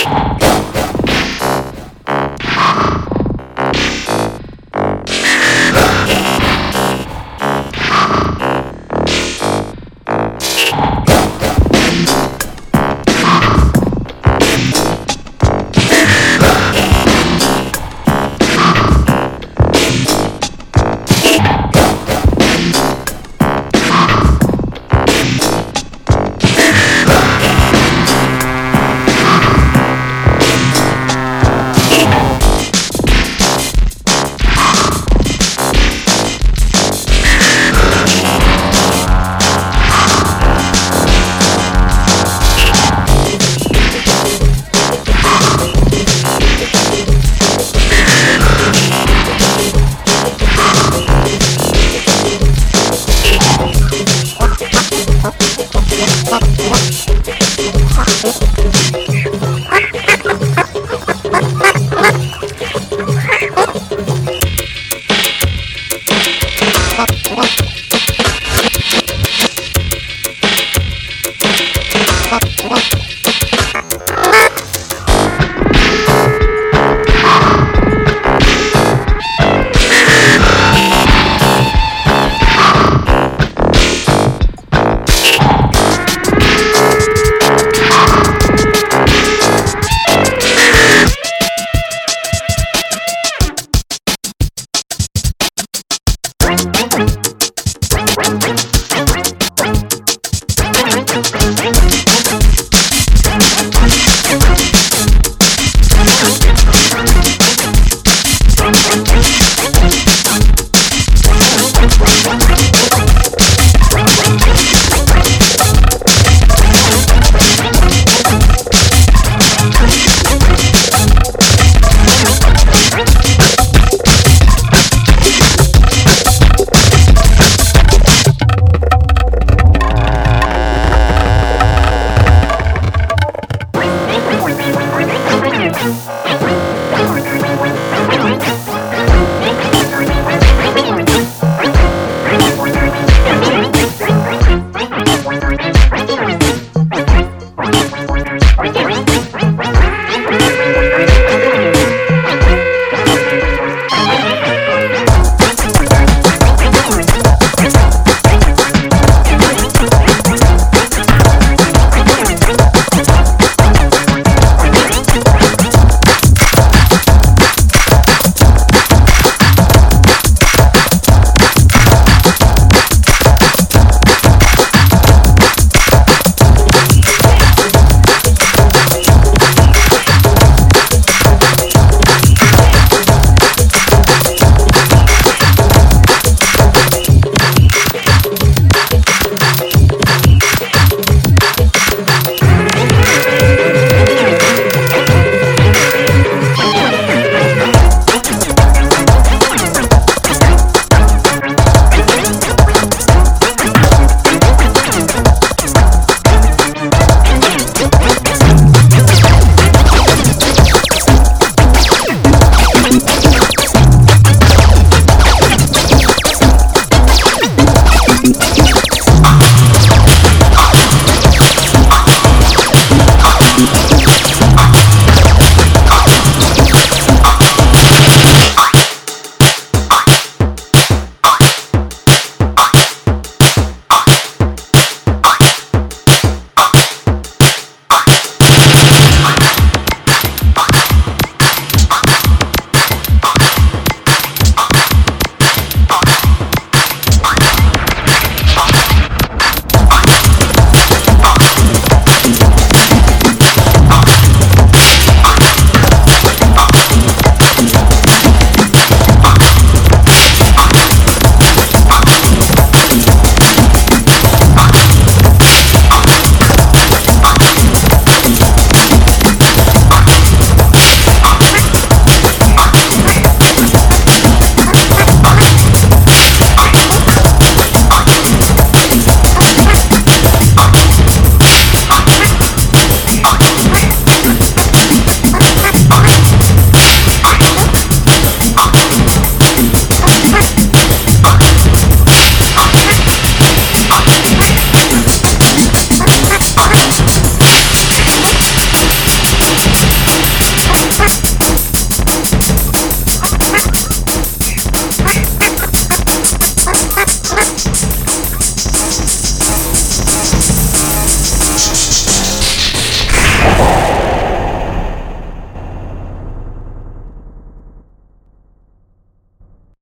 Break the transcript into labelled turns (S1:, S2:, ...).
S1: you Thank you. Thank you.